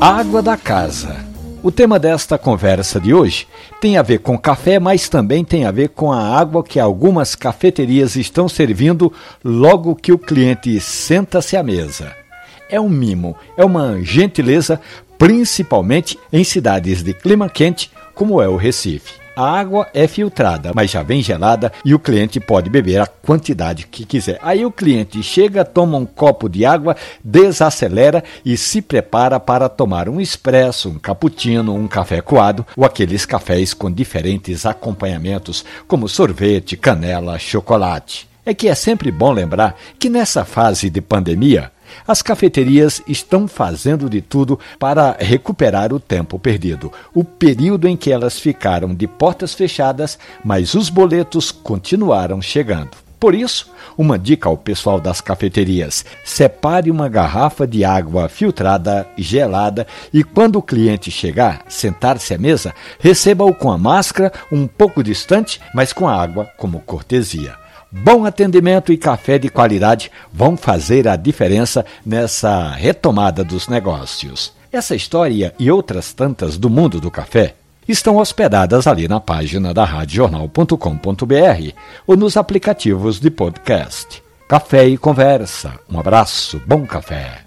Água da casa. O tema desta conversa de hoje tem a ver com café, mas também tem a ver com a água que algumas cafeterias estão servindo logo que o cliente senta-se à mesa. É um mimo, é uma gentileza, principalmente em cidades de clima quente, como é o Recife. A água é filtrada, mas já vem gelada e o cliente pode beber a quantidade que quiser. Aí o cliente chega, toma um copo de água, desacelera e se prepara para tomar um expresso, um cappuccino, um café coado ou aqueles cafés com diferentes acompanhamentos, como sorvete, canela, chocolate. É que é sempre bom lembrar que nessa fase de pandemia, as cafeterias estão fazendo de tudo para recuperar o tempo perdido, o período em que elas ficaram de portas fechadas, mas os boletos continuaram chegando. Por isso, uma dica ao pessoal das cafeterias: separe uma garrafa de água filtrada, gelada, e quando o cliente chegar, sentar-se à mesa, receba-o com a máscara um pouco distante, mas com a água como cortesia. Bom atendimento e café de qualidade vão fazer a diferença nessa retomada dos negócios. Essa história e outras tantas do mundo do café estão hospedadas ali na página da radiojornal.com.br ou nos aplicativos de podcast. Café e conversa. Um abraço, bom café.